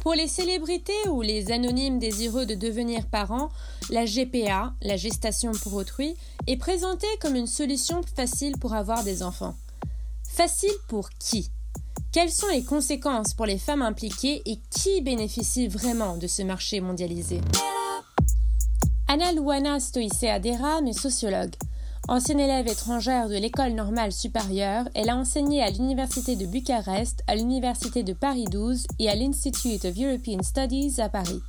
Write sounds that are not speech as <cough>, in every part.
Pour les célébrités ou les anonymes désireux de devenir parents, la GPA, la gestation pour autrui, est présentée comme une solution facile pour avoir des enfants. Facile pour qui? Quelles sont les conséquences pour les femmes impliquées et qui bénéficie vraiment de ce marché mondialisé? Anna Luana Stoïcea Adera est sociologue. Ancienne élève étrangère de l'école normale supérieure, elle a enseigné à l'université de Bucarest, à l'université de Paris 12 et à l'Institute of European Studies à Paris.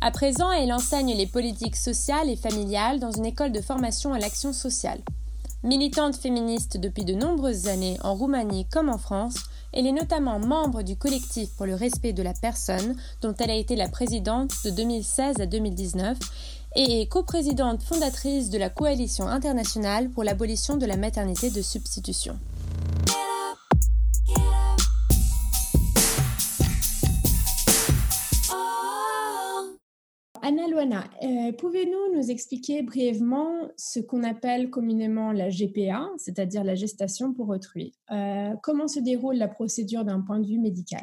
À présent, elle enseigne les politiques sociales et familiales dans une école de formation à l'action sociale. Militante féministe depuis de nombreuses années en Roumanie comme en France, elle est notamment membre du collectif pour le respect de la personne, dont elle a été la présidente de 2016 à 2019, et coprésidente fondatrice de la Coalition internationale pour l'abolition de la maternité de substitution. Anna Luana, euh, pouvez-vous nous expliquer brièvement ce qu'on appelle communément la GPA, c'est-à-dire la gestation pour autrui? Euh, Comment se déroule la procédure d'un point de vue médical?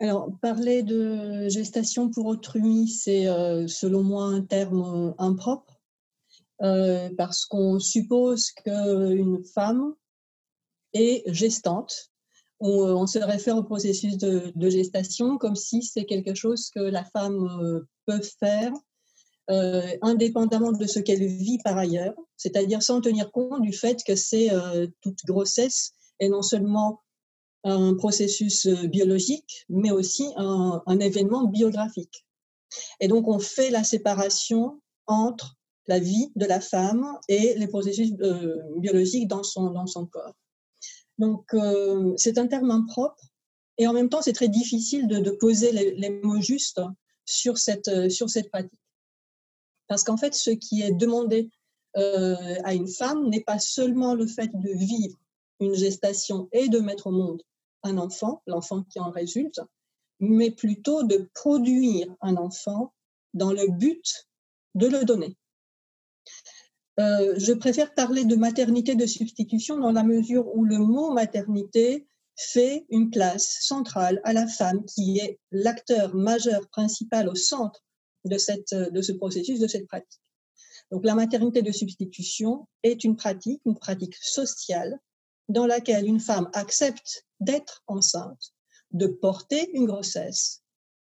Alors, parler de gestation pour autrui, c'est euh, selon moi un terme euh, impropre, euh, parce qu'on suppose qu'une femme est gestante. On, se réfère au processus de, gestation comme si c'est quelque chose que la femme peut faire indépendamment de ce qu'elle vit par ailleurs, c'est-à-dire sans tenir compte du fait que c'est toute grossesse et non seulement un processus euh, biologique, mais aussi un, événement biographique. Et donc, on fait la séparation entre la vie de la femme et les processus euh, biologiques dans son, dans son corps. Donc, euh, c'est un terme impropre et en même temps, c'est très difficile de, poser les, mots justes sur cette, sur cette pratique. Parce qu'en fait, ce qui est demandé à une femme n'est pas seulement le fait de vivre une gestation et de mettre au monde un enfant, l'enfant qui en résulte, mais plutôt de produire un enfant dans le but de le donner. Euh, je préfère parler de maternité de substitution dans la mesure où le mot maternité fait une place centrale à la femme qui est l'acteur majeur principal au centre de, cette, de ce processus, de cette pratique. Donc la maternité de substitution est une pratique, une pratique sociale dans laquelle une femme accepte d'être enceinte, de porter une grossesse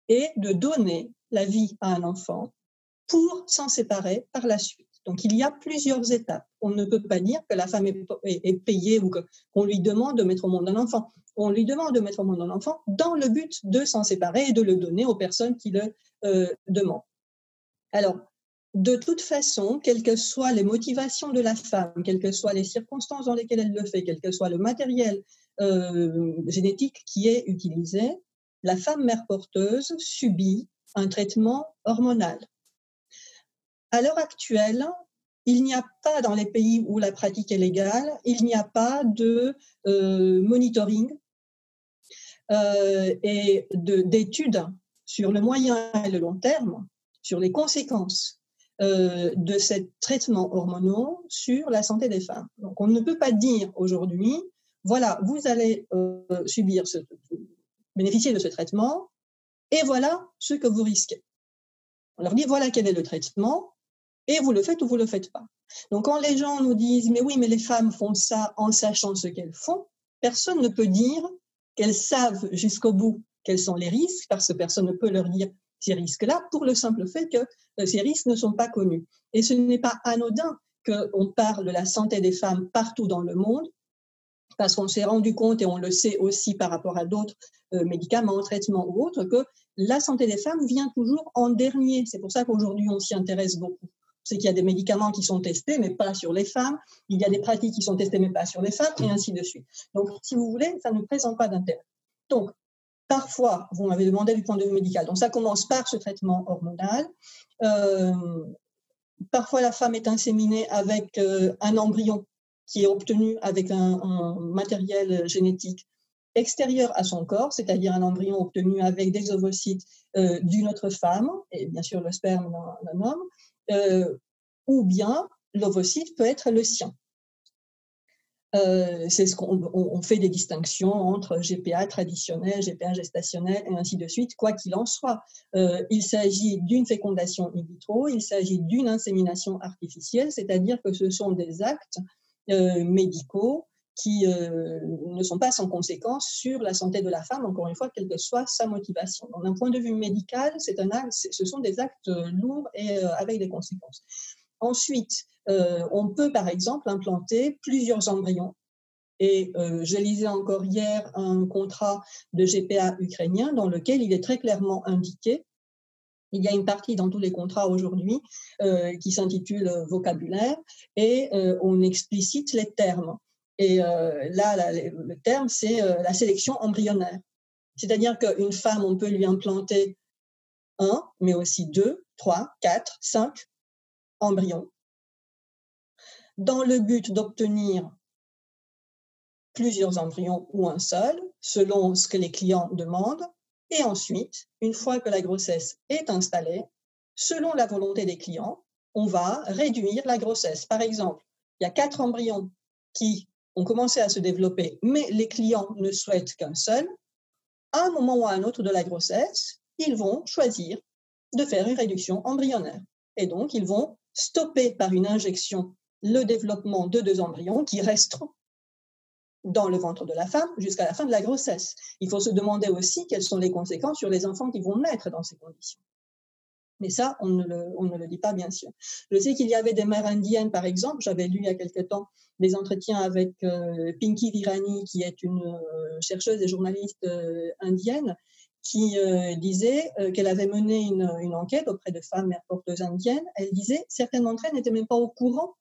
et de donner la vie à un enfant pour s'en séparer par la suite. Donc il y a plusieurs étapes. On ne peut pas dire que la femme est, payée ou qu'on lui demande de mettre au monde un enfant. On lui demande de mettre au monde un enfant dans le but de s'en séparer et de le donner aux personnes qui le euh, demandent. Alors, de toute façon, quelles que soient les motivations de la femme, quelles que soient les circonstances dans lesquelles elle le fait, quel que soit le matériel euh, génétique qui est utilisé, la femme mère porteuse subit un traitement hormonal. À l'heure actuelle, il n'y a pas dans les pays où la pratique est légale, il n'y a pas de euh, monitoring euh, et d'études sur le moyen et le long terme sur les conséquences euh, de ces traitements hormonaux sur la santé des femmes. Donc, on ne peut pas dire aujourd'hui, voilà, vous allez euh, subir ce, bénéficier de ce traitement, et voilà ce que vous risquez. On leur dit, voilà quel est le traitement, et vous le faites ou vous le faites pas. Donc, quand les gens nous disent, mais oui, mais les femmes font ça en sachant ce qu'elles font, personne ne peut dire qu'elles savent jusqu'au bout quels sont les risques, parce que personne ne peut leur dire ces risques-là pour le simple fait que euh, ces risques ne sont pas connus. Et ce n'est pas anodin qu'on parle de la santé des femmes partout dans le monde, parce qu'on s'est rendu compte, et on le sait aussi par rapport à d'autres euh, médicaments, traitements ou autres, que la santé des femmes vient toujours en dernier. C'est pour ça qu'aujourd'hui, on s'y intéresse beaucoup. C'est qu'il y a des médicaments qui sont testés, mais pas sur les femmes. Il y a des pratiques qui sont testées, mais pas sur les femmes, et ainsi de suite. Donc, si vous voulez, ça ne présente pas d'intérêt. Donc, Parfois, vous m'avez demandé du point de vue médical, donc ça commence par ce traitement hormonal. Euh, parfois, la femme est inséminée avec euh, un embryon qui est obtenu avec un, matériel génétique extérieur à son corps, c'est-à-dire un embryon obtenu avec des ovocytes euh, d'une autre femme, et bien sûr le sperme d'un homme, ou bien l'ovocyte peut être le sien. Euh, c'est ce qu'on on fait des distinctions entre GPA traditionnel, GPA gestationnel et ainsi de suite, quoi qu'il en soit. Euh, il s'agit d'une fécondation in vitro, il s'agit d'une insémination artificielle, c'est-à-dire que ce sont des actes euh, médicaux qui ne sont pas sans conséquence sur la santé de la femme, encore une fois, quelle que soit sa motivation. D'un point de vue médical, ce sont des actes lourds et avec des conséquences. Ensuite, euh, on peut par exemple implanter plusieurs embryons. Et euh, je lisais encore hier un contrat de GPA ukrainien dans lequel il est très clairement indiqué il y a une partie dans tous les contrats aujourd'hui euh, qui s'intitule vocabulaire et on explicite les termes. Et là, le terme, c'est la sélection embryonnaire. C'est-à-dire qu'une femme, on peut lui implanter un, mais aussi deux, trois, quatre, cinq embryons dans le but d'obtenir plusieurs embryons ou un seul, selon ce que les clients demandent. Et ensuite, une fois que la grossesse est installée, selon la volonté des clients, on va réduire la grossesse. Par exemple, il y a quatre embryons qui ont commencé à se développer, mais les clients ne souhaitent qu'un seul. À un moment ou à un autre de la grossesse, ils vont choisir de faire une réduction embryonnaire. Et donc, ils vont stopper par une injection le développement de deux embryons qui resteront dans le ventre de la femme jusqu'à la fin de la grossesse. Il faut se demander aussi quelles sont les conséquences sur les enfants qui vont naître dans ces conditions. Mais ça, on ne, le, dit pas, bien sûr. Je sais qu'il y avait des mères indiennes, par exemple. J'avais lu il y a quelque temps des entretiens avec euh, Pinky Virani, qui est une euh, chercheuse et journaliste euh, indienne, qui disait qu'elle avait mené une, enquête auprès de femmes mères porteuses indiennes. Elle disait certaines d'entre elles n'étaient même pas au courant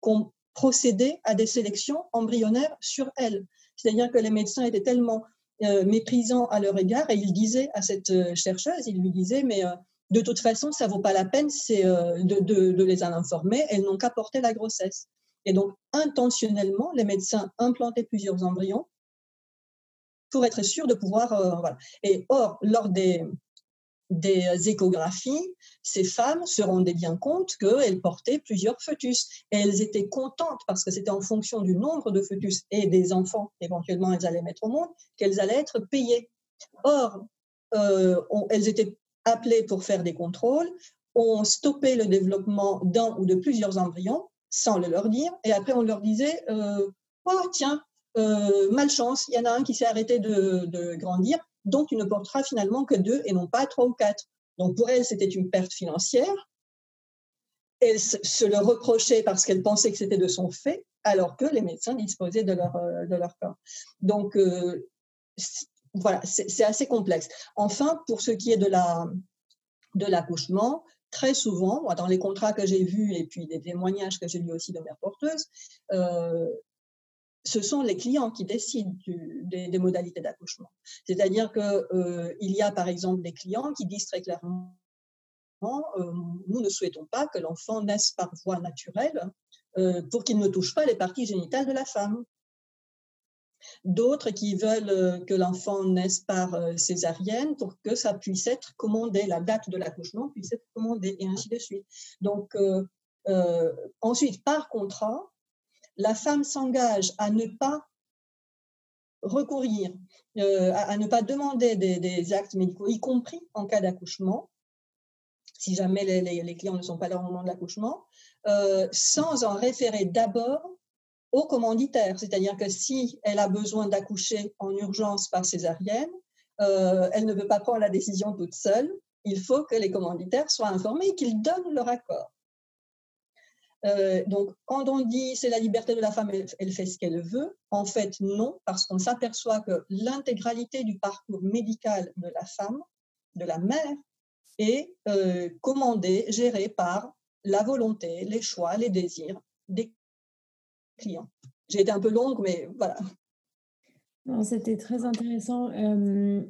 qu'on procédait à des sélections embryonnaires sur elles. C'est-à-dire que les médecins étaient tellement euh, méprisants à leur égard et ils disaient à cette euh, chercheuse, ils lui disaient, mais euh, de toute façon, ça vaut pas la peine de, de, les en informer, elles n'ont qu'à porter la grossesse. Et donc, intentionnellement, les médecins implantaient plusieurs embryons pour être sûrs de pouvoir. voilà. Et or, lors des, des échographies, ces femmes se rendaient bien compte qu'elles portaient plusieurs fœtus. Et elles étaient contentes parce que c'était en fonction du nombre de fœtus et des enfants éventuellement elles allaient mettre au monde qu'elles allaient être payées. Or, euh, elles étaient appelées pour faire des contrôles, on stoppait le développement d'un ou de plusieurs embryons sans le leur dire, et après on leur disait, euh, oh tiens, euh, malchance, il y en a un qui s'est arrêté de grandir, donc tu ne porteras finalement que deux et non pas trois ou quatre. Donc pour elle, c'était une perte financière. Elle se le reprochait parce qu'elle pensait que c'était de son fait, alors que les médecins disposaient de leur, euh, de leur corps. Donc euh, voilà, c'est assez complexe. Enfin, pour ce qui est de la de l'accouchement, très souvent, dans les contrats que j'ai vus et puis des témoignages que j'ai lus aussi de mères porteuses, ce sont les clients qui décident des, modalités d'accouchement. C'est-à-dire qu'il euh, y a par exemple des clients qui disent très clairement euh, nous ne souhaitons pas que l'enfant naisse par voie naturelle euh, pour qu'il ne touche pas les parties génitales de la femme. D'autres qui veulent que l'enfant naisse par césarienne pour que ça puisse être commandé, la date de l'accouchement puisse être commandée, et ainsi de suite. Donc, ensuite, par contrat, la femme s'engage à ne pas recourir, euh, à, ne pas demander des, actes médicaux, y compris en cas d'accouchement, si jamais les, clients ne sont pas là au moment de l'accouchement, euh, sans en référer d'abord au commanditaire. C'est-à-dire que si elle a besoin d'accoucher en urgence par césarienne, euh, elle ne peut pas prendre la décision toute seule. Il faut que les commanditaires soient informés et qu'ils donnent leur accord. Euh, donc, quand on dit c'est la liberté de la femme, elle, fait ce qu'elle veut, en fait, non, parce qu'on s'aperçoit que l'intégralité du parcours médical de la femme, de la mère, est euh, commandée, gérée par la volonté, les choix, les désirs des clients. J'ai été un peu longue, mais voilà. C'était très intéressant. Euh,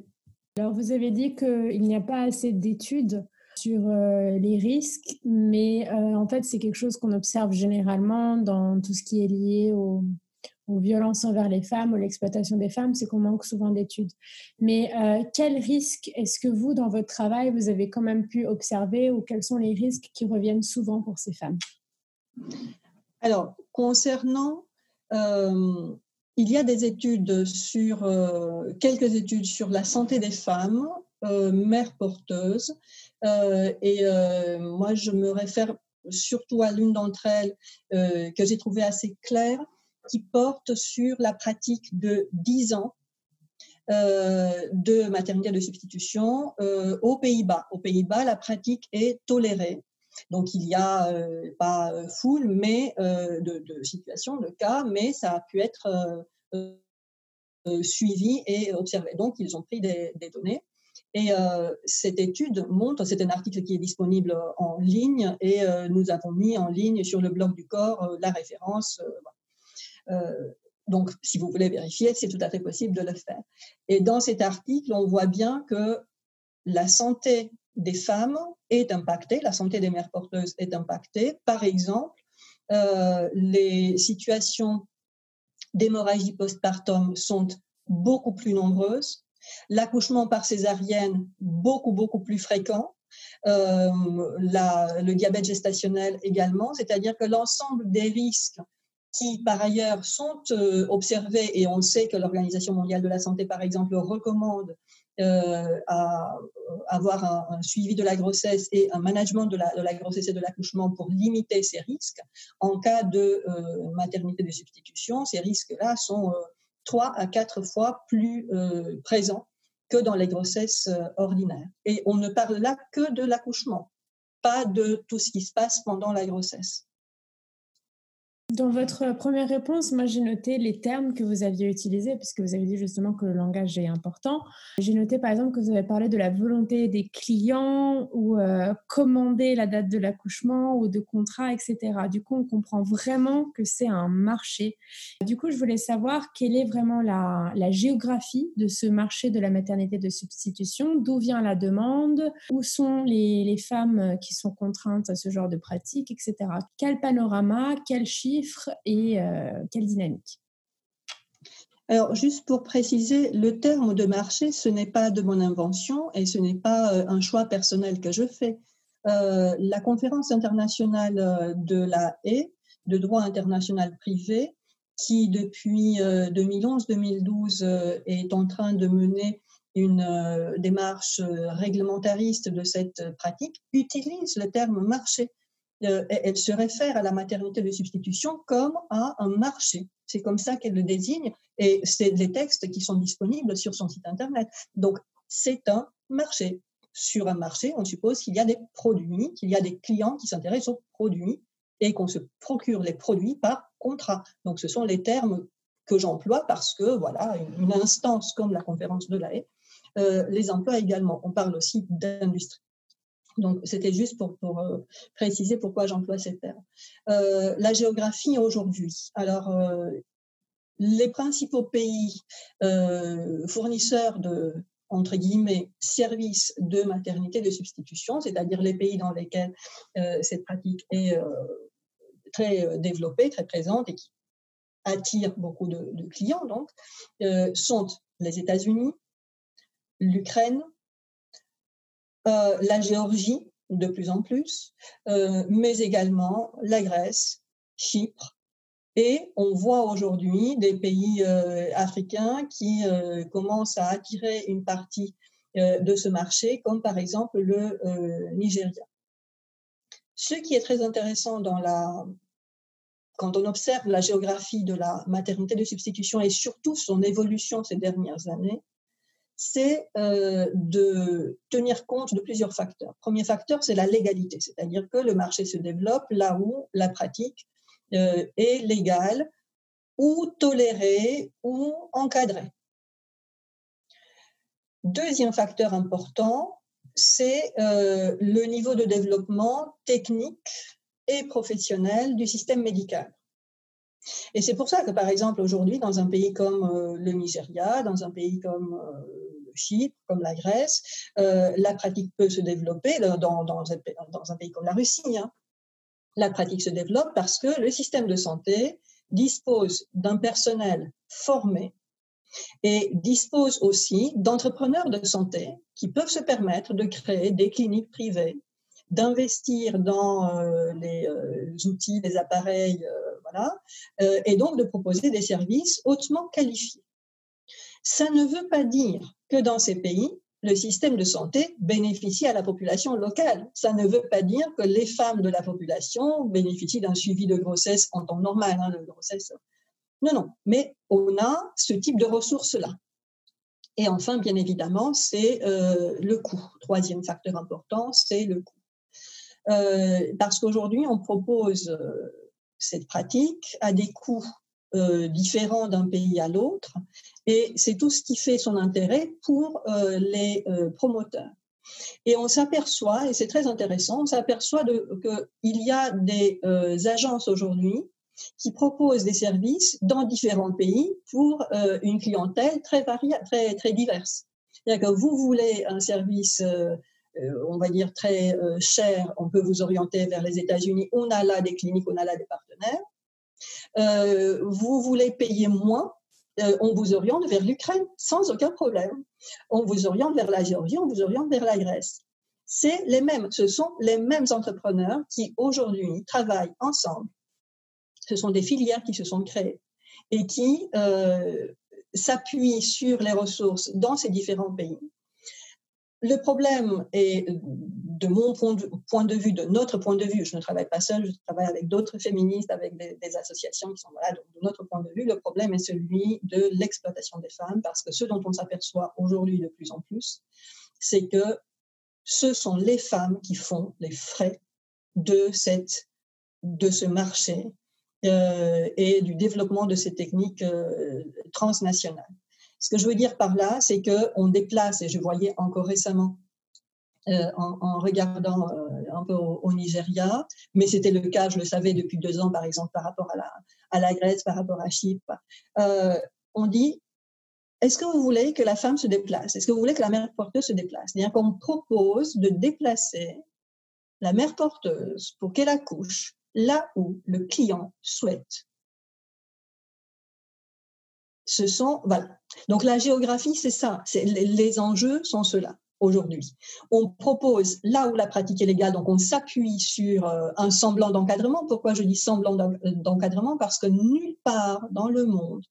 alors, vous avez dit qu'il n'y a pas assez d'études sur euh, les risques, mais euh, en fait, c'est quelque chose qu'on observe généralement dans tout ce qui est lié aux, violences envers les femmes, ou l'exploitation des femmes, c'est qu'on manque souvent d'études. Mais euh, quels risques est-ce que vous, dans votre travail, vous avez quand même pu observer ou quels sont les risques qui reviennent souvent pour ces femmes? Alors, concernant il y a des études sur, quelques études sur la santé des femmes, mères porteuses, et moi je me réfère surtout à l'une d'entre elles que j'ai trouvée assez claire, qui porte sur la pratique de 10 ans euh, de maternité de substitution euh, aux Pays-Bas. Aux Pays-Bas, la pratique est tolérée. Donc il y a euh, pas foule mais de, situations, de cas, mais ça a pu être suivi et observé. Donc ils ont pris des, données. Et cette étude montre, c'est un article qui est disponible en ligne et nous avons mis en ligne sur le blog du corps la référence. Donc, si vous voulez vérifier, c'est tout à fait possible de le faire. Et dans cet article, on voit bien que la santé des femmes est impactée, la santé des mères porteuses est impactée. Par exemple, euh, les situations d'hémorragie postpartum sont beaucoup plus nombreuses, l'accouchement par césarienne beaucoup, beaucoup plus fréquent, euh, le diabète gestationnel également, c'est-à-dire que l'ensemble des risques qui par ailleurs sont euh, observés et on sait que l'Organisation mondiale de la santé, par exemple, recommande euh, à avoir un, suivi de la grossesse et un management de la, de la grossesse et de l'accouchement pour limiter ces risques. En cas de euh, maternité de substitution, ces risques-là sont trois à quatre fois plus présents que dans les grossesses ordinaires. Et on ne parle là que de l'accouchement, pas de tout ce qui se passe pendant la grossesse. Dans votre première réponse, moi j'ai noté les termes que vous aviez utilisés, puisque vous avez dit justement que le langage est important. J'ai noté par exemple que vous avez parlé de la volonté des clients ou euh, commander la date de l'accouchement ou de contrat, etc. Du coup, on comprend vraiment que c'est un marché. Du coup, je voulais savoir quelle est vraiment la, géographie de ce marché de la maternité de substitution, d'où vient la demande, où sont les, les femmes qui sont contraintes à ce genre de pratique, etc. Quel panorama, quel chiffre et euh, quelle dynamique? Alors, juste pour préciser, le terme de marché, ce n'est pas de mon invention et ce n'est pas euh, un choix personnel que je fais. Euh, la conférence internationale de la haie, de droit international privé, qui depuis 2011-2012 est en train de mener une démarche réglementariste de cette pratique, utilise le terme marché euh, elle se réfère à la maternité de substitution comme à un marché. C'est comme ça qu'elle le désigne et c'est les textes qui sont disponibles sur son site internet. Donc, c'est un marché. Sur un marché, on suppose qu'il y a des produits, qu'il y a des clients qui s'intéressent aux produits et qu'on se procure les produits par contrat. Donc, ce sont les termes que j'emploie parce que, voilà, une instance comme la conférence de la euh, les emploie également. On parle aussi d'industrie. Donc, c'était juste pour, euh, préciser pourquoi j'emploie ces termes. Euh, la géographie aujourd'hui. Alors, euh, les principaux pays fournisseurs de, entre guillemets, services de maternité de substitution, c'est-à-dire les pays dans lesquels cette pratique est très développée, très présente et qui attire beaucoup de, de clients, donc, sont les États-Unis, l'Ukraine, euh, la Géorgie de plus en plus, euh, mais également la Grèce, Chypre. Et on voit aujourd'hui des pays euh, africains qui commencent à attirer une partie de ce marché, comme par exemple le Nigeria. Ce qui est très intéressant dans la, quand on observe la géographie de la maternité de substitution et surtout son évolution ces dernières années, c'est euh, de tenir compte de plusieurs facteurs. Premier facteur, c'est la légalité, c'est-à-dire que le marché se développe là où la pratique euh, est légale ou tolérée ou encadrée. Deuxième facteur important, c'est euh, le niveau de développement technique et professionnel du système médical. Et c'est pour ça que, par exemple, aujourd'hui, dans un pays comme le Nigeria, dans un pays comme Chypre, comme la Grèce, euh, la pratique peut se développer dans, un, pays comme la Russie. Hein. La pratique se développe parce que le système de santé dispose d'un personnel formé et dispose aussi d'entrepreneurs de santé qui peuvent se permettre de créer des cliniques privées, d'investir dans euh, les euh, outils, les appareils voilà, et donc de proposer des services hautement qualifiés. Ça ne veut pas dire que dans ces pays, le système de santé bénéficie à la population locale. Ça ne veut pas dire que les femmes de la population bénéficient d'un suivi de grossesse en temps normal, hein, de grossesse. Non, non, mais on a ce type de ressources-là. Et enfin, bien évidemment, c'est euh, le coût. Troisième facteur important, c'est le coût. Euh, parce qu'aujourd'hui, on propose euh, cette pratique à des coûts différents d'un pays à l'autre, et c'est tout ce qui fait son intérêt pour les promoteurs. Et on s'aperçoit, et c'est très intéressant, on s'aperçoit qu'il y a des agences aujourd'hui qui proposent des services dans différents pays pour euh, une clientèle très très, très diverse. C'est-à-dire que vous voulez un service, euh, euh, on va dire, très cher, on peut vous orienter vers les États-Unis. On a là des cliniques, on a là des partenaires. Vous voulez payer moins, on vous oriente vers l'Ukraine sans aucun problème. On vous oriente vers la Géorgie, on vous oriente vers la Grèce. C'est les mêmes, ce sont les mêmes entrepreneurs qui aujourd'hui travaillent ensemble ce sont des filières qui se sont créées et qui euh, s'appuient sur les ressources dans ces différents pays. Le problème est, de mon point de, vue, de notre point de vue, je ne travaille pas seul, je travaille avec d'autres féministes, avec des, associations qui sont là, donc de notre point de vue, le problème est celui de l'exploitation des femmes, parce que ce dont on s'aperçoit aujourd'hui de plus en plus, c'est que ce sont les femmes qui font les frais de ce marché euh, et du développement de ces techniques euh, transnationales. Ce que je veux dire par là, c'est qu'on déplace, et je voyais encore récemment euh, en, regardant un peu au, Nigeria, mais c'était le cas, je le savais depuis deux ans, par exemple, par rapport à la, à la Grèce, par rapport à Chypre. on dit, est-ce que vous voulez que la femme se déplace? Est-ce que vous voulez que la mère porteuse se déplace? C'est-à-dire qu'on propose de déplacer la mère porteuse pour qu'elle accouche là où le client souhaite. Donc la géographie, c'est ça. Les enjeux sont ceux-là aujourd'hui. On propose là où la pratique est légale, donc on s'appuie sur euh, un semblant d'encadrement. Pourquoi je dis semblant d'encadrement? Parce que nulle part dans le monde,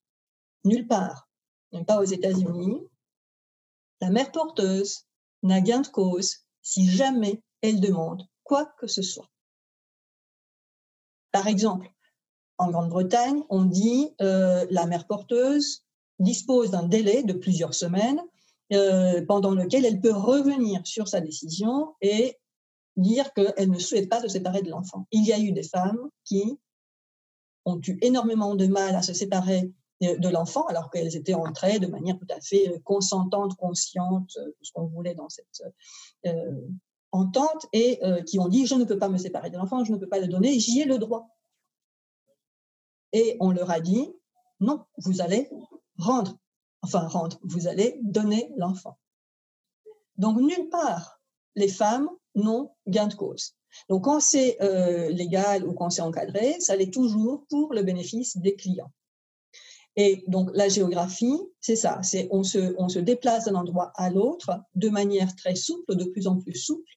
nulle part, même pas aux États-Unis, la mère porteuse n'a gain de cause si jamais elle demande quoi que ce soit. Par exemple, en Grande-Bretagne, on dit euh, la mère porteuse dispose d'un délai de plusieurs semaines euh, pendant lequel elle peut revenir sur sa décision et dire qu'elle ne souhaite pas se séparer de l'enfant. Il y a eu des femmes qui ont eu énormément de mal à se séparer euh, de l'enfant alors qu'elles étaient entrées de manière tout à fait consentante, consciente, tout ce qu'on voulait dans cette entente et euh, qui ont dit je ne peux pas me séparer de l'enfant, je ne peux pas le donner, j'y ai le droit. Et on leur a dit non, vous allez rendre, enfin rendre, vous allez donner l'enfant. Donc nulle part les femmes n'ont gain de cause. Donc quand c'est euh, légal ou quand c'est encadré, ça l'est toujours pour le bénéfice des clients. Et donc la géographie, c'est ça, c'est on se, on se déplace d'un endroit à l'autre de manière très souple, de plus en plus souple,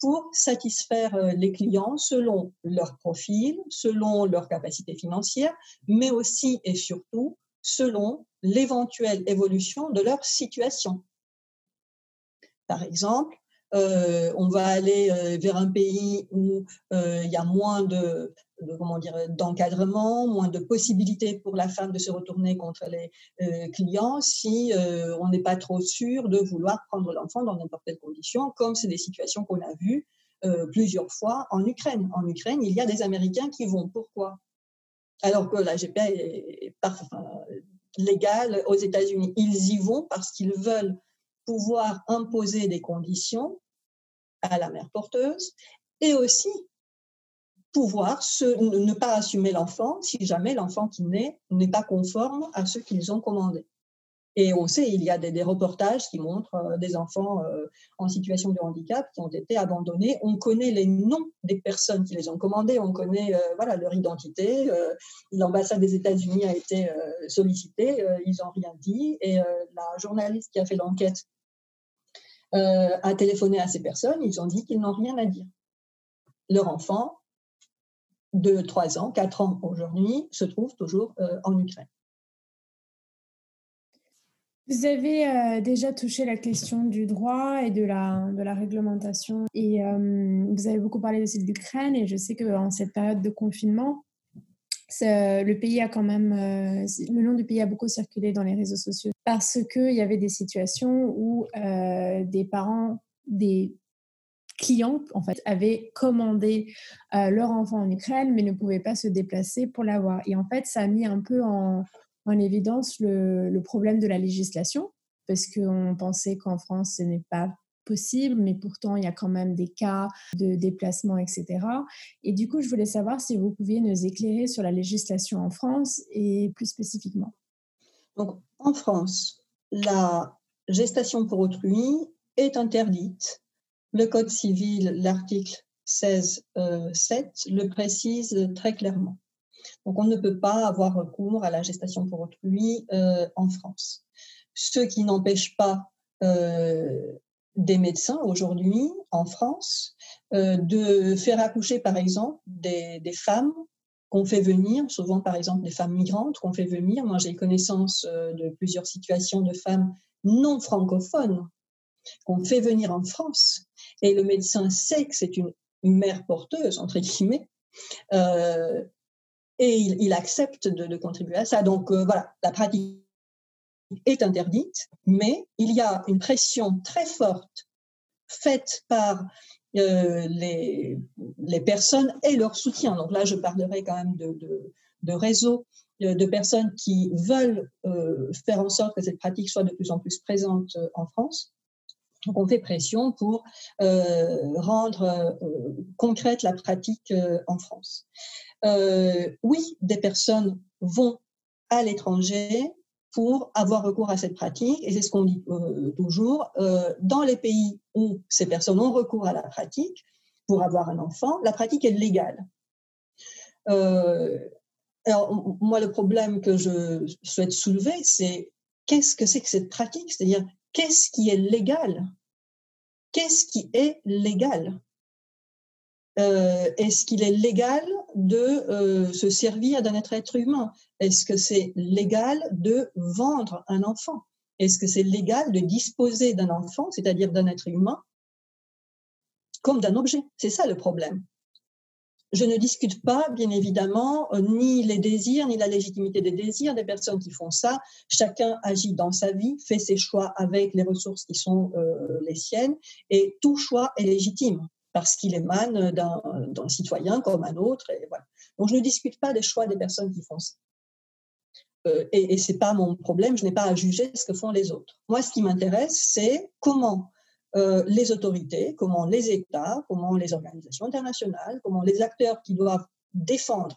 pour satisfaire euh, les clients selon leur profil, selon leur capacité financière, mais aussi et surtout selon l'éventuelle évolution de leur situation. Par exemple, euh, on va aller vers un pays où il y a moins de, comment dire d'encadrement, moins de possibilités pour la femme de se retourner contre les euh, clients si euh, on n'est pas trop sûr de vouloir prendre l'enfant dans n'importe quelle condition, comme c'est des situations qu'on a vues euh, plusieurs fois en Ukraine. En Ukraine, il y a des Américains qui vont. Pourquoi? Alors que la GPA est légale aux États-Unis. Ils y vont parce qu'ils veulent pouvoir imposer des conditions à la mère porteuse et aussi pouvoir ne pas assumer l'enfant si jamais l'enfant qui naît n'est pas conforme à ce qu'ils ont commandé. Et on sait, il y a des, reportages qui montrent euh, des enfants euh, en situation de handicap qui ont été abandonnés. On connaît les noms des personnes qui les ont commandés, on connaît euh, voilà, leur identité. L'ambassade des États-Unis a été sollicitée, ils n'ont rien dit. Et la journaliste qui a fait l'enquête a téléphoné à ces personnes, ils ont dit qu'ils n'ont rien à dire. Leur enfant de 3 ans, 4 ans aujourd'hui, se trouvent toujours en Ukraine. Vous avez euh, déjà touché la question du droit et de la, de la réglementation. Et euh, vous avez beaucoup parlé aussi de l'Ukraine. Et je sais qu'en cette période de confinement, le pays a quand même, euh, le nom du pays a beaucoup circulé dans les réseaux sociaux parce qu'il y avait des situations où des parents, des clients en fait avaient commandé leur enfant en Ukraine mais ne pouvaient pas se déplacer pour l'avoir. Et en fait, ça a mis un peu en, en évidence le, problème de la législation, parce qu'on pensait qu'en France, ce n'est pas possible, mais pourtant, il y a quand même des cas de déplacement, etc. Et du coup, je voulais savoir si vous pouviez nous éclairer sur la législation en France et plus spécifiquement. Donc, en France, la gestation pour autrui est interdite. Le Code civil, l'article 16.7, euh, le précise très clairement. Donc, on ne peut pas avoir recours à la gestation pour autrui euh, en France. Ce qui n'empêche pas euh, des médecins aujourd'hui en France de faire accoucher, par exemple, des, femmes qu'on fait venir, souvent par exemple des femmes migrantes qu'on fait venir. Moi, j'ai connaissance de plusieurs situations de femmes non francophones qu'on fait venir en France. Et le médecin sait que c'est une, mère porteuse, entre guillemets, et il, accepte de, contribuer à ça. Donc euh, voilà, la pratique est interdite, mais il y a une pression très forte faite par euh, les, personnes et leur soutien. Donc là, je parlerai quand même de, de, réseaux euh, de personnes qui veulent faire en sorte que cette pratique soit de plus en plus présente en France. Donc on fait pression pour rendre concrète la pratique en France. Euh, oui, des personnes vont à l'étranger pour avoir recours à cette pratique, et c'est ce qu'on dit euh, toujours, euh, dans les pays où ces personnes ont recours à la pratique pour avoir un enfant, la pratique est légale. alors, moi, le problème que je souhaite soulever, c'est qu'est-ce que c'est que cette pratique? C'est-à-dire, qu'est-ce qui est légal? Qu'est-ce qui est légal? Euh, est-ce qu'il est légal de euh, se servir d'un être humain? Est-ce que c'est légal de vendre un enfant? Est-ce que c'est légal de disposer d'un enfant, c'est-à-dire d'un être humain, comme d'un objet? C'est ça le problème. Je ne discute pas, bien évidemment, euh, ni les désirs, ni la légitimité des désirs des personnes qui font ça. Chacun agit dans sa vie, fait ses choix avec les ressources qui sont les siennes, et tout choix est légitime parce qu'il émane d'un citoyen comme un autre. Et. Donc, je ne discute pas des choix des personnes qui font ça. Euh, et, et ce n'est pas mon problème, je n'ai pas à juger ce que font les autres. Moi, ce qui m'intéresse, c'est comment euh, les autorités, comment les États, comment les organisations internationales, comment les acteurs qui doivent défendre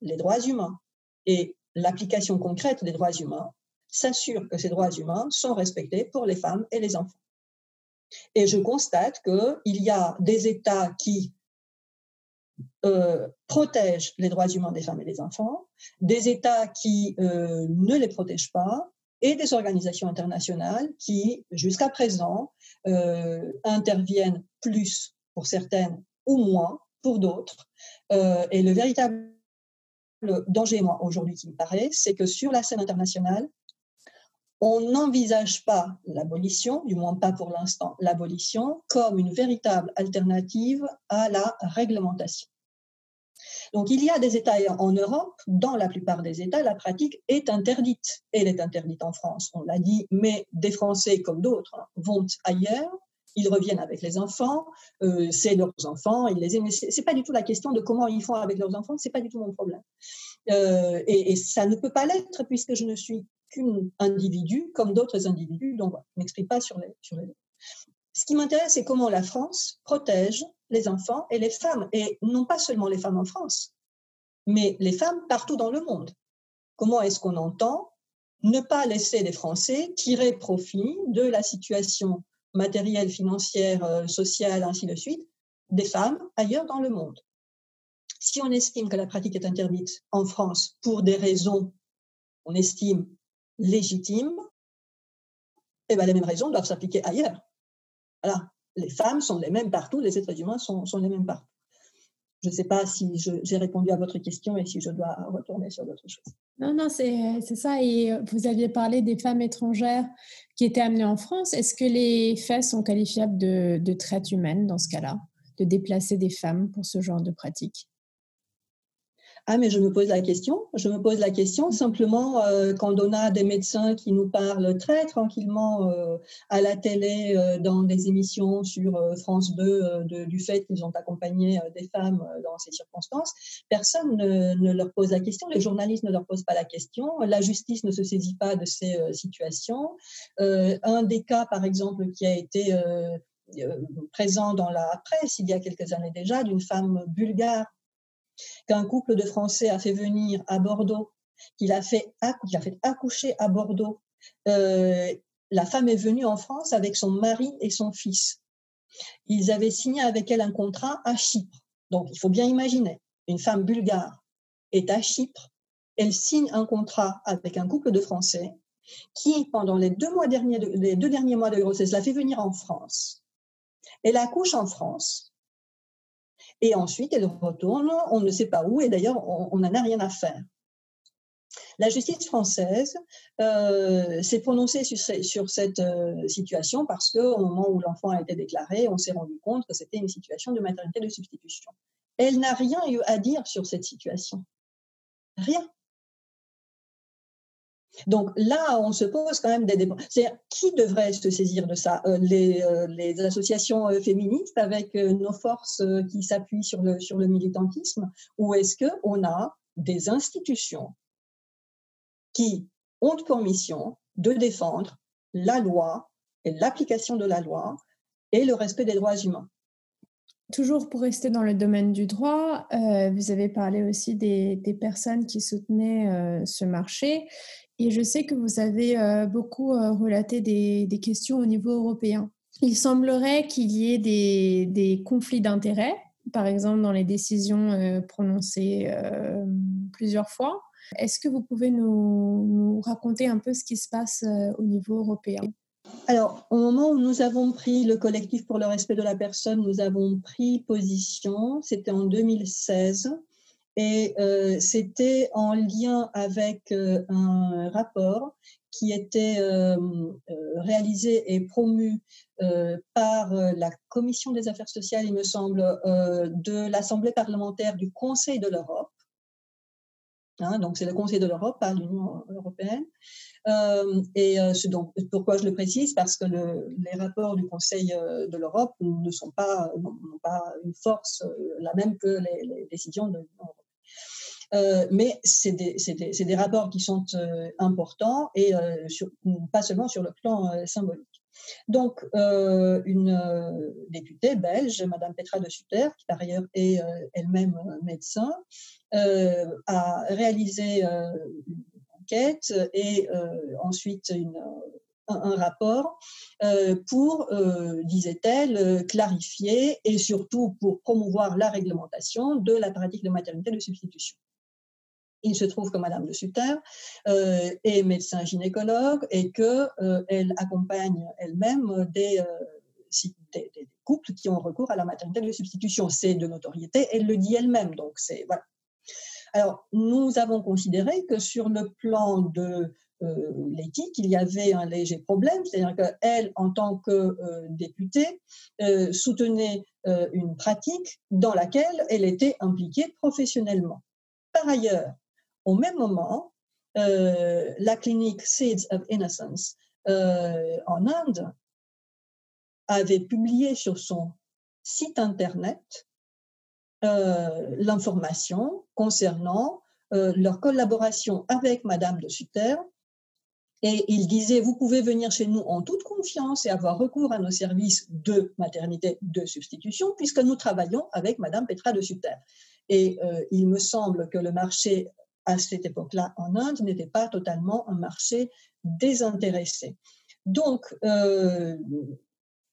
les droits humains et l'application concrète des droits humains s'assurent que ces droits humains sont respectés pour les femmes et les enfants. Et je constate qu'il y a des États qui euh, protègent les droits humains des femmes et des enfants, des États qui euh, ne les protègent pas, et des organisations internationales qui, jusqu'à présent, euh, interviennent plus pour certaines ou moins pour d'autres. et le véritable danger, moi, aujourd'hui, qui me paraît, c'est que sur la scène internationale, on n'envisage pas l'abolition, du moins pas pour l'instant, l'abolition comme une véritable alternative à la réglementation. Donc il y a des États en Europe, dans la plupart des États, la pratique est interdite. Elle est interdite en France, on l'a dit, mais des Français comme d'autres vont ailleurs, ils reviennent avec les enfants, euh, c'est leurs enfants, ils les aiment. C'est pas du tout la question de comment ils font avec leurs enfants, c'est pas du tout mon problème. Euh, et, ça ne peut pas l'être puisque je ne suis qu'un individu comme d'autres individus, donc je ne m'exprime pas sur les, sur les Ce qui m'intéresse, c'est comment la France protège les enfants et les femmes, et non pas seulement les femmes en France, mais les femmes partout dans le monde. Comment est-ce qu'on entend ne pas laisser les Français tirer profit de la situation matérielle, financière, euh, sociale, ainsi de suite, des femmes ailleurs dans le monde? Si on estime que la pratique est interdite en France pour des raisons, on estime, légitimes, eh bien les mêmes raisons doivent s'appliquer ailleurs. Voilà. Les femmes sont les mêmes partout, les êtres humains sont, les mêmes partout. Je ne sais pas si j'ai répondu à votre question et si je dois retourner sur d'autres choses. Non, non, c'est ça. Et vous aviez parlé des femmes étrangères qui étaient amenées en France. Est-ce que les faits sont qualifiables de, de traite humaine dans ce cas-là, de déplacer des femmes pour ce genre de pratique? Ah, mais je me pose la question. Je me pose la question simplement euh, quand on a des médecins qui nous parlent très tranquillement euh, à la télé, euh, dans des émissions sur France 2, du fait qu'ils ont accompagné des femmes dans ces circonstances. Personne ne, ne, leur pose la question. Les journalistes ne leur posent pas la question. La justice ne se saisit pas de ces situations. un des cas, par exemple, qui a été présent dans la presse il y a quelques années déjà, d'une femme bulgare qu'un couple de Français a fait venir à Bordeaux, qu'il a, fait, a fait accoucher à Bordeaux. Euh, la femme est venue en France avec son mari et son fils. Ils avaient signé avec elle un contrat à Chypre. Donc, il faut bien imaginer, une femme bulgare est à Chypre, elle signe un contrat avec un couple de Français qui, pendant les deux, mois derniers les deux derniers mois de grossesse, l'a fait venir en France. Elle accouche en France. Et ensuite, elle retourne, on ne sait pas où, et d'ailleurs, on n'en a rien à faire. La justice française euh, s'est prononcée sur, cette euh, situation parce qu'au moment où l'enfant a été déclaré, on s'est rendu compte que c'était une situation de maternité de substitution. Elle n'a rien eu à dire sur cette situation. Rien. Donc là, on se pose quand même des débats. C'est qui devrait se saisir de ça? Euh, euh, les, associations euh, féministes avec nos forces qui s'appuient sur le, sur le militantisme? Ou est-ce qu'on a des institutions qui ont pour mission de défendre la loi et l'application de la loi et le respect des droits humains? Toujours pour rester dans le domaine du droit, vous avez parlé aussi des, personnes qui soutenaient ce marché. Et je sais que vous avez euh, beaucoup euh, relaté des, questions au niveau européen. Il semblerait qu'il y ait des, conflits d'intérêts, par exemple dans les décisions euh, prononcées plusieurs fois. Est-ce que vous pouvez nous, raconter un peu ce qui se passe au niveau européen? Alors, au moment où nous avons pris le collectif pour le respect de la personne, nous avons pris position, c'était en 2016, et euh, c'était en lien avec euh, un rapport qui était euh, réalisé et promu par la Commission des affaires sociales, il me semble, de l'Assemblée parlementaire du Conseil de l'Europe. Hein, donc c'est le Conseil de l'Europe, pas l'Union européenne. et donc, pourquoi je le précise? Parce que les rapports du Conseil de l'Europe ne sont pas, n'ont pas une force la même que les, décisions de l'Union européenne. Euh, mais c'est des, des, rapports qui sont euh, importants et euh, pas seulement sur le plan symbolique. Donc, une députée belge, Madame Petra de Sutter, qui par ailleurs est elle-même médecin, a réalisé une enquête et ensuite un, rapport pour, disait-elle, clarifier et surtout pour promouvoir la réglementation de la pratique de maternité de substitution. Il se trouve que Madame de Sutter euh, est médecin gynécologue et qu'elle euh, accompagne elle-même euh, des, des, couples qui ont recours à la maternité de substitution. C'est de notoriété, elle le dit elle-même. Donc c'est voilà. Alors nous avons considéré que sur le plan de l'éthique, il y avait un léger problème, c'est-à-dire qu'elle, en tant que députée, soutenait une pratique dans laquelle elle était impliquée professionnellement. Par ailleurs, au même moment, euh, la clinique Seeds of Innocence euh, en Inde avait publié sur son site internet euh, l'information concernant leur collaboration avec Madame de Sutter. Et il disait, vous pouvez venir chez nous en toute confiance et avoir recours à nos services de maternité de substitution, puisque nous travaillons avec Madame Petra de Sutter. Et il me semble que le marché à cette époque-là en Inde n'était pas totalement un marché désintéressé. Donc, euh,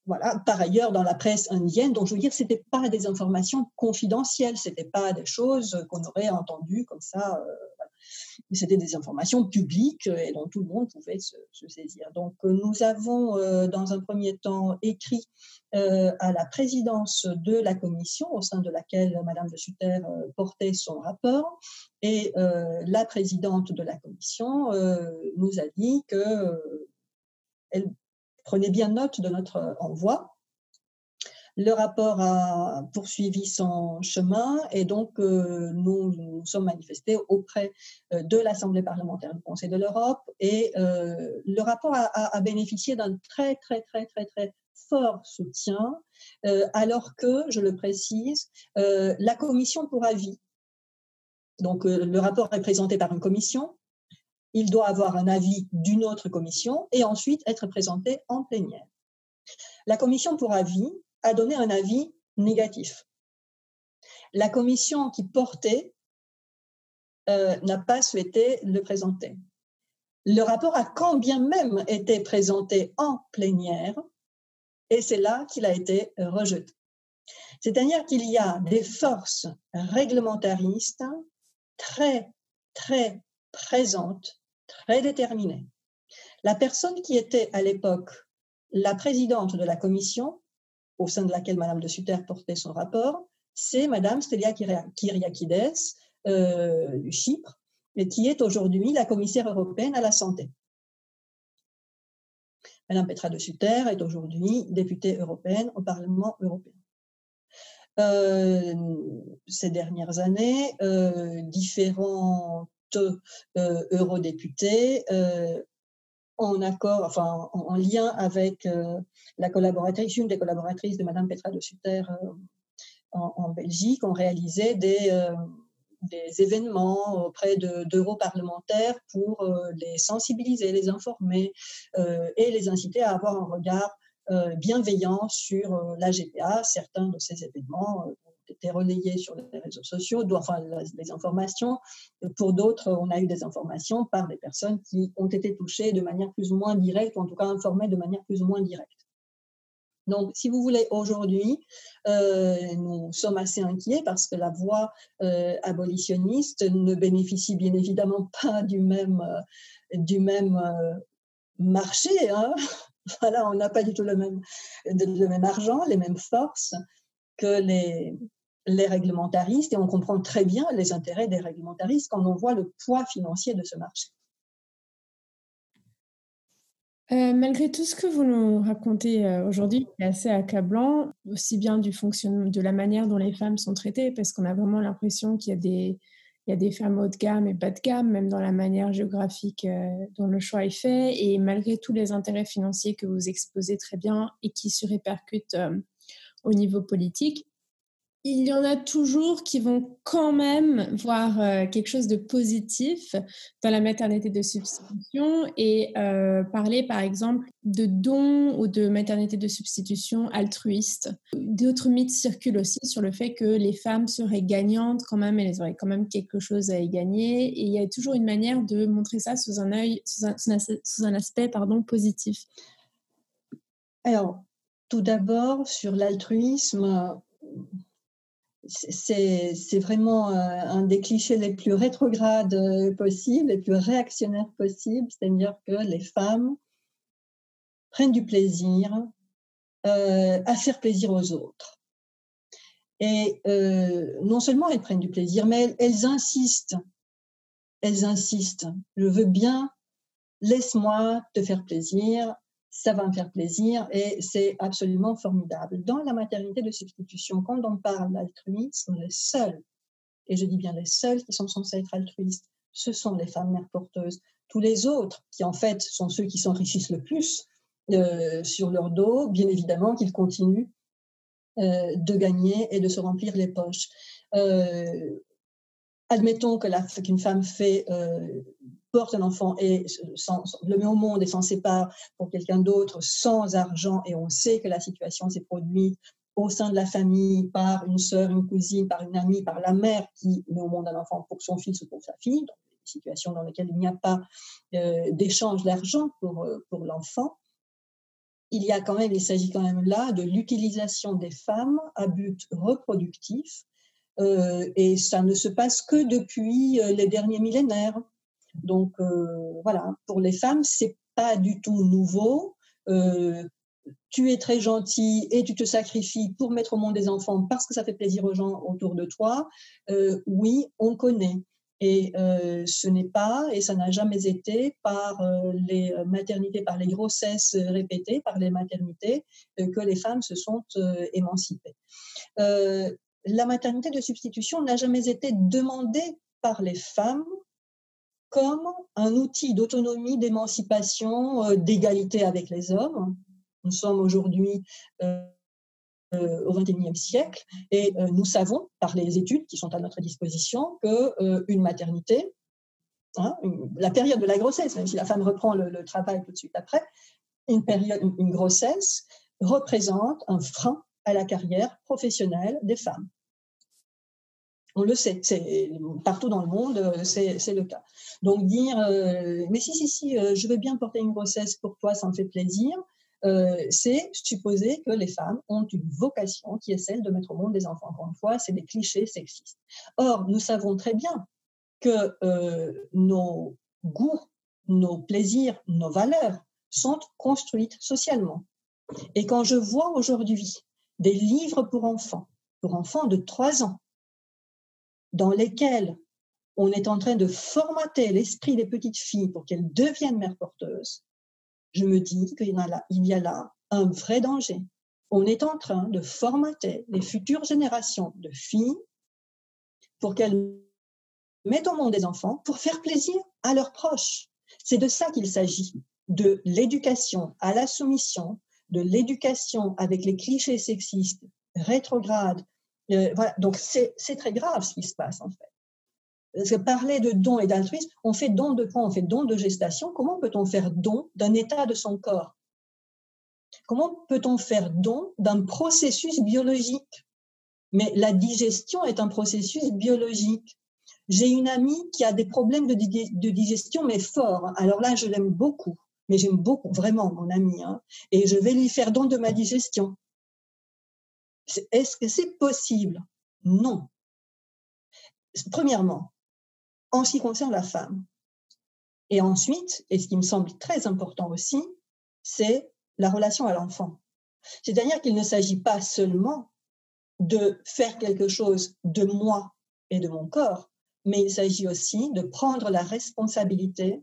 voilà, par ailleurs, dans la presse indienne, donc je veux dire, ce n'était pas des informations confidentielles, ce n'était pas des choses qu'on aurait entendues comme ça. Euh, C'était des informations publiques et dont tout le monde pouvait se, saisir. Donc, nous avons, dans un premier temps, écrit à la présidence de la commission, au sein de laquelle Madame de Sutter portait son rapport, et la présidente de la commission nous a dit qu'elle prenait bien note de notre envoi le rapport a poursuivi son chemin et donc euh, nous nous sommes manifestés auprès euh, de l'Assemblée parlementaire du Conseil de l'Europe et euh, le rapport a, bénéficié d'un très très très très très fort soutien alors que, je le précise, la commission pour avis, donc le rapport est présenté par une commission, il doit avoir un avis d'une autre commission et ensuite être présenté en plénière. La commission pour avis a donné un avis négatif. La commission qui portait euh, n'a pas souhaité le présenter. Le rapport a quand bien même été présenté en plénière, et c'est là qu'il a été rejeté. C'est-à-dire qu'il y a des forces réglementaristes très, très présentes, très déterminées. La personne qui était à l'époque la présidente de la commission au sein de laquelle Madame de Sutter portait son rapport, c'est Madame Stelia Kyriakides euh, du Chypre, et qui est aujourd'hui la commissaire européenne à la santé. Madame Petra de Sutter est aujourd'hui députée européenne au Parlement européen. Euh, ces dernières années, euh, différentes eurodéputés en accord, enfin en, lien avec euh, la collaboratrice, une des collaboratrices de Madame Petra de Sutter euh, en, Belgique, ont réalisé des, euh, des événements auprès d'europarlementaires pour les sensibiliser, les informer et les inciter à avoir un regard bienveillant sur la GPA. Certains de ces événements été relayées sur les réseaux sociaux, enfin les informations. Pour d'autres, on a eu des informations par des personnes qui ont été touchées de manière plus ou moins directe, ou en tout cas informées de manière plus ou moins directe. Donc, si vous voulez, aujourd'hui, euh, nous sommes assez inquiets parce que la voie euh, abolitionniste ne bénéficie bien évidemment pas du même, euh, du même marché. Hein. <laughs> voilà, on n'a pas du tout le même, le même argent, les mêmes forces que les, les réglementaristes et on comprend très bien les intérêts des réglementaristes quand on voit le poids financier de ce marché. Euh, malgré tout ce que vous nous racontez euh, aujourd'hui, c'est assez accablant, aussi bien du fonctionnement, de la manière dont les femmes sont traitées, parce qu'on a vraiment l'impression qu'il y a des, femmes haut de gamme et bas de gamme, même dans la manière géographique euh, dont le choix est fait, et malgré tous les intérêts financiers que vous exposez très bien et qui se répercutent au niveau politique, il y en a toujours qui vont quand même voir euh, quelque chose de positif dans la maternité de substitution et euh, parler par exemple de dons ou de maternité de substitution altruiste. D'autres mythes circulent aussi sur le fait que les femmes seraient gagnantes quand même, elles auraient quand même quelque chose à y gagner et il y a toujours une manière de montrer ça sous un œil, aspect pardon, positif. Alors, tout d'abord, sur l'altruisme, c'est vraiment euh, un des clichés les plus rétrogrades euh, possibles, les plus réactionnaires possibles, c'est-à-dire que les femmes prennent du plaisir euh, à faire plaisir aux autres. Et non seulement elles prennent du plaisir, mais elles insistent. Elles insistent. Je veux bien, laisse-moi te faire plaisir, ça va me faire plaisir et c'est absolument formidable. Dans la maternité de substitution, quand on parle d'altruisme, les seuls, et je dis bien les seuls qui sont censés être altruistes, ce sont les femmes mères porteuses. Tous les autres, qui en fait sont ceux qui s'enrichissent le plus euh, sur leur dos, bien évidemment qu'ils continuent euh, de gagner et de se remplir les poches. Euh, admettons que qu'une femme fait porte un enfant et le met au monde et s'en sépare pour quelqu'un d'autre sans argent et on sait que la situation s'est produite au sein de la famille par une sœur, une cousine, par une amie, par la mère qui met au monde un enfant pour son fils ou pour sa fille, donc des situations dans lesquelles il n'y a pas euh, d'échange d'argent pour, euh, pour l'enfant. Il y a quand même, il s'agit quand même là de l'utilisation des femmes à but reproductif et ça ne se passe que depuis les derniers millénaires. Donc voilà, pour les femmes, c'est pas du tout nouveau. tu es très gentil et tu te sacrifies pour mettre au monde des enfants parce que ça fait plaisir aux gens autour de toi. oui, on connaît. Et euh, ce n'est pas, et ça n'a jamais été, par euh, les maternités, par les grossesses répétées, par les maternités, euh, que les femmes se sont émancipées. la maternité de substitution n'a jamais été demandée par les femmes comme un outil d'autonomie, d'émancipation, d'égalité avec les hommes. Nous sommes aujourd'hui euh, au XXIe siècle. Et euh, nous savons, par les études qui sont à notre disposition, qu'une euh, maternité, hein, la période de la grossesse, même si la femme reprend le, travail tout de suite après, une, une, grossesse représente un frein à la carrière professionnelle des femmes. On le sait, c'est partout dans le monde, c'est le cas. Donc dire, mais si, si, si, je veux bien porter une grossesse pour toi, ça me fait plaisir, euh, c'est supposer que les femmes ont une vocation qui est celle de mettre au monde des enfants. Encore une fois, c'est des clichés sexistes. Or, nous savons très bien que euh, nos goûts, nos plaisirs, nos valeurs sont construites socialement. Et quand je vois aujourd'hui des livres pour enfants, pour enfants de 3 ans, dans lesquels on est en train de formater l'esprit des petites filles pour qu'elles deviennent mères porteuses, je me dis qu'il y a là un vrai danger. On est en train de formater les futures générations de filles pour qu'elles mettent au monde des enfants pour faire plaisir à leurs proches. C'est de ça qu'il s'agit, de l'éducation à la soumission, de l'éducation avec les clichés sexistes, rétrogrades. Euh. Donc c'est très grave ce qui se passe en fait. Parler de don et d'altruisme, on fait don de quoi? On fait don de gestation. Comment peut-on faire don d'un état de son corps? Comment peut-on faire don d'un processus biologique? Mais la digestion est un processus biologique. J'ai une amie qui a des problèmes de, digestion, mais forts. Alors là, je l'aime beaucoup, mais j'aime beaucoup, vraiment, mon amie. Hein. et je vais lui faire don de ma digestion. Est-ce que c'est possible? Non. Premièrement, en ce qui concerne la femme. Et ensuite, et ce qui me semble très important aussi, c'est la relation à l'enfant. C'est-à-dire qu'il ne s'agit pas seulement de faire quelque chose de moi et de mon corps, mais il s'agit aussi de prendre la responsabilité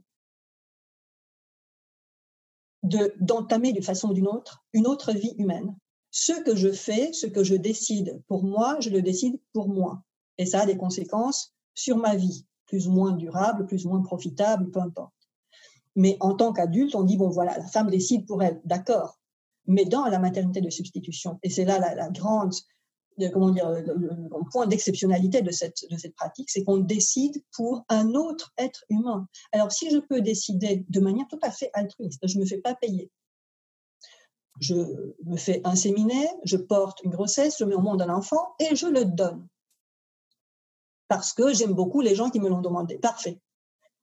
d'entamer d'une façon ou d'une autre une autre vie humaine. Ce que je fais, ce que je décide pour moi, je le décide pour moi. Et ça a des conséquences sur ma vie, plus ou moins durable, plus ou moins profitable, peu importe. Mais en tant qu'adulte, on dit, bon voilà, la femme décide pour elle, d'accord. Mais dans la maternité de substitution, et c'est là la, grande, comment dire, le, point d'exceptionnalité de cette, de cette pratique, c'est qu'on décide pour un autre être humain. Alors si je peux décider de manière tout à fait altruiste, je ne me fais pas payer. Je me fais inséminer, je porte une grossesse, je mets au monde un enfant et je le donne parce que j'aime beaucoup les gens qui me l'ont demandé. Parfait.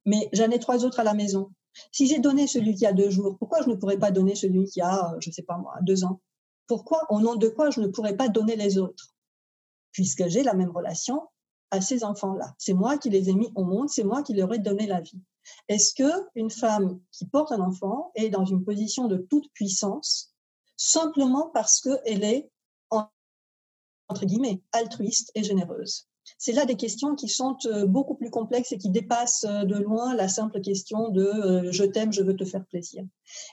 Mais j'en ai trois autres à la maison. Si j'ai donné celui qui a deux jours, pourquoi je ne pourrais pas donner celui qui a, je ne sais pas moi, deux ans? Pourquoi, au nom de quoi, je ne pourrais pas donner les autres? Puisque j'ai la même relation à ces enfants-là. C'est moi qui les ai mis au monde, c'est moi qui leur ai donné la vie. Est-ce que une femme qui porte un enfant est dans une position de toute puissance? Simplement parce qu'elle est entre guillemets altruiste et généreuse c'est là des questions qui sont euh, beaucoup plus complexes et qui dépassent euh, de loin la simple question de euh, je t'aime, je veux te faire plaisir.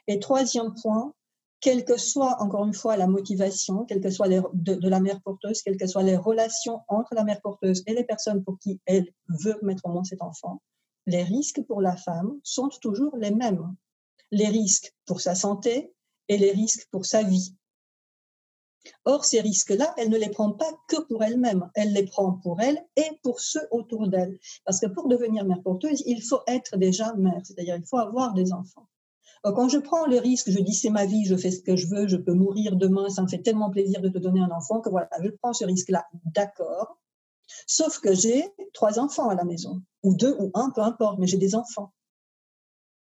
Et troisième point, quelle que soit, encore une fois, la motivation, que les, de, la mère porteuse, quelles que soient les relations entre la mère porteuse et les personnes pour qui elle veut mettre au monde cet enfant, les risques pour la femme sont toujours les mêmes. Les risques pour sa santé et les risques pour sa vie. Or, ces risques-là, elle ne les prend pas que pour elle-même, elle les prend pour elle et pour ceux autour d'elle. Parce que pour devenir mère porteuse, il faut être déjà mère, c'est-à-dire il faut avoir des enfants. quand je prends le risque, je dis c'est ma vie, je fais ce que je veux, je peux mourir demain, ça me fait tellement plaisir de te donner un enfant que voilà, je prends ce risque-là, d'accord. Sauf que j'ai trois enfants à la maison, ou deux ou un, peu importe, mais j'ai des enfants.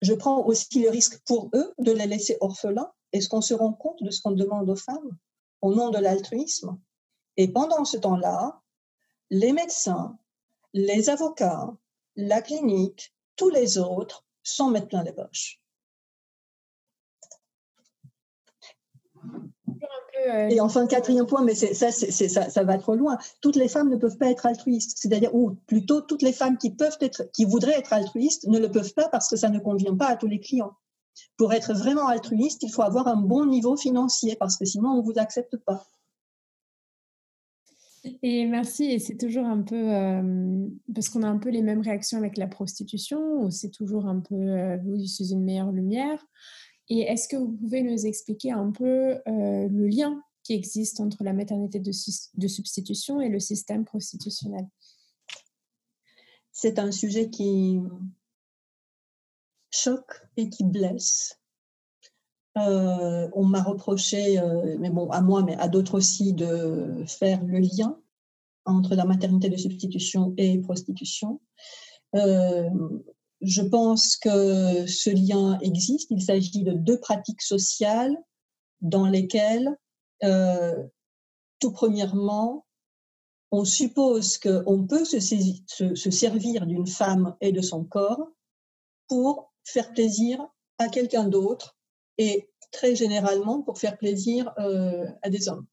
Je prends aussi le risque pour eux de les laisser orphelins. Est-ce qu'on se rend compte de ce qu'on demande aux femmes au nom de l'altruisme? Et pendant ce temps-là, les médecins, les avocats, la clinique, tous les autres sont mettre plein les poches. Euh, et enfin, quatrième point, mais ça, ça, ça, va trop loin. Toutes les femmes ne peuvent pas être altruistes. C'est-à-dire, ou plutôt, toutes les femmes qui peuvent être, qui voudraient être altruistes, ne le peuvent pas parce que ça ne convient pas à tous les clients. Pour être vraiment altruiste, il faut avoir un bon niveau financier parce que sinon, on ne vous accepte pas. Et merci, et c'est toujours un peu, euh, parce qu'on a un peu les mêmes réactions avec la prostitution, ou c'est toujours un peu, euh, vous utilisez une meilleure lumière. Et est-ce que vous pouvez nous expliquer un peu euh, le lien qui existe entre la maternité de, substitution et le système prostitutionnel? C'est un sujet qui choque et qui blesse. Euh, on m'a reproché, euh, mais bon, à moi, mais à d'autres aussi, de faire le lien entre la maternité de substitution et prostitution. Je pense que ce lien existe. Il s'agit de deux pratiques sociales dans lesquelles, euh, tout premièrement, on suppose qu'on peut se, se, servir d'une femme et de son corps pour faire plaisir à quelqu'un d'autre et très généralement pour faire plaisir euh, à des hommes.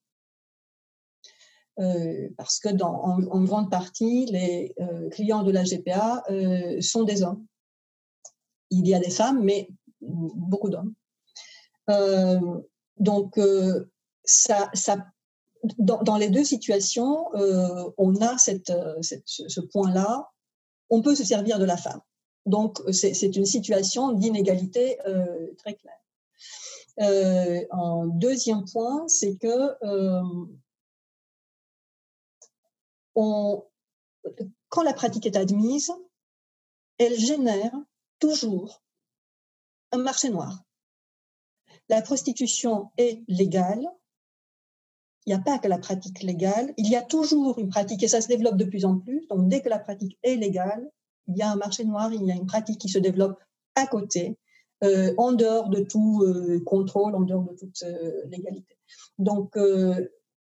Euh, parce que en, grande partie, les clients de la GPA sont des hommes il y a des femmes, mais beaucoup d'hommes. Euh, donc, euh, dans, les deux situations, euh, on a ce point-là, on peut se on de la femme. Donc, c'est une situation d'inégalité très claire. deuxième point, c'est que quand la pratique est admise, elle génère toujours un marché noir. La prostitution est légale. Il n'y a pas que la pratique légale. Il y a toujours une pratique, et ça se développe de plus en plus. Donc, dès que la pratique est légale, il y a un marché noir, il y a une pratique qui se développe à côté, euh, en dehors de tout euh, contrôle, en dehors de toute euh, légalité. Donc,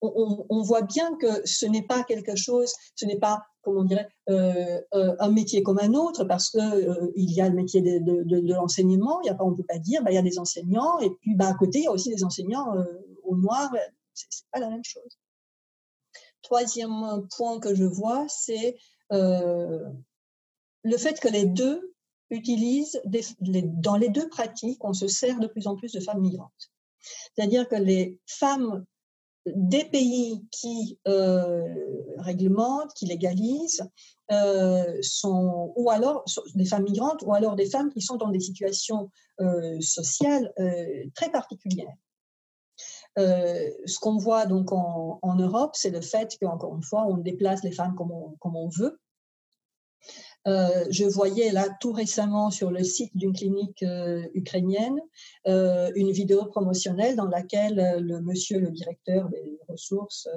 on, voit bien que ce n'est pas quelque chose, ce n'est pas, comment on dirait, euh, euh, un métier comme un autre, parce que euh, il y a le métier de, l'enseignement, il y a pas, on peut pas dire, bah, il y a des enseignants, et puis bah, à côté, il y a aussi des enseignants au noir, c'est pas la même chose. Troisième point que je vois, c'est le fait que les deux utilisent, dans les deux pratiques, on se sert de plus en plus de femmes migrantes. C'est-à-dire que les femmes des pays qui euh, réglementent, qui légalisent, euh, sont, ou alors des femmes migrantes, ou alors des femmes qui sont dans des situations euh, sociales très particulières. ce qu'on voit donc en, Europe, c'est le fait qu'encore une fois, on déplace les femmes comme on veut, euh, je voyais là tout récemment sur le site d'une clinique euh, ukrainienne euh, une vidéo promotionnelle dans laquelle le monsieur, le directeur des ressources,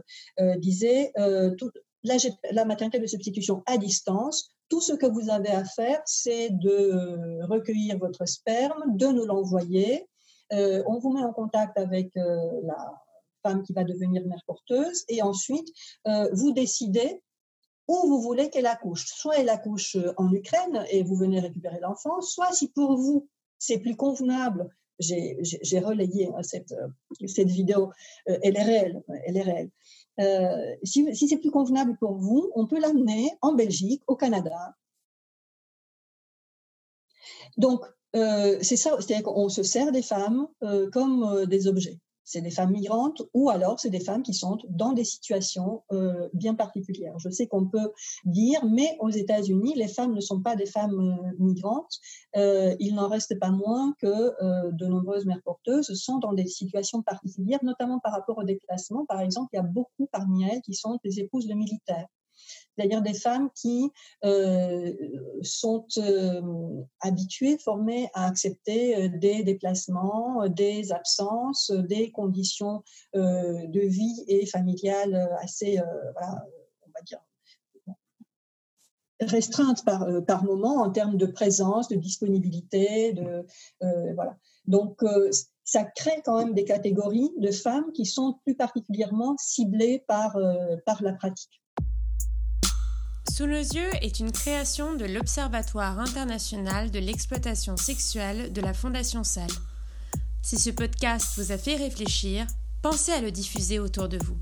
disait la, la maternité de substitution à distance, tout ce que vous avez à faire, c'est de recueillir votre sperme, de nous l'envoyer. on vous met en contact avec la femme qui va devenir mère porteuse et ensuite vous décidez où vous voulez qu'elle accouche. Soit elle accouche euh, en Ukraine et vous venez récupérer l'enfant, soit si pour vous c'est plus convenable, j'ai relayé hein, cette, euh, cette vidéo, euh, elle est réelle, elle est réelle. si c'est plus convenable pour vous, on peut l'amener en Belgique, au Canada. Donc, c'est ça, c'est-à-dire qu'on se sert des femmes comme des objets c'est des femmes migrantes ou alors c'est des femmes qui sont dans des situations euh, bien particulières. Je sais qu'on peut dire, mais aux États-Unis, les femmes ne sont pas des femmes euh, migrantes. Euh, il n'en reste pas moins que de nombreuses mères porteuses sont dans des situations particulières, notamment par rapport au déplacement. Par exemple, il y a beaucoup parmi elles qui sont des épouses de militaires c'est-à-dire des femmes qui euh, sont euh, habituées, formées à accepter euh, des déplacements, des absences, des conditions de vie et familiales assez, on va dire, restreintes par, par moment en termes de présence, de disponibilité, de voilà. Donc ça crée quand même des catégories de femmes qui sont plus particulièrement ciblées par, par la pratique. Sous nos yeux est une création de l'Observatoire international de l'exploitation sexuelle de la Fondation Salle. Si ce podcast vous a fait réfléchir, pensez à le diffuser autour de vous.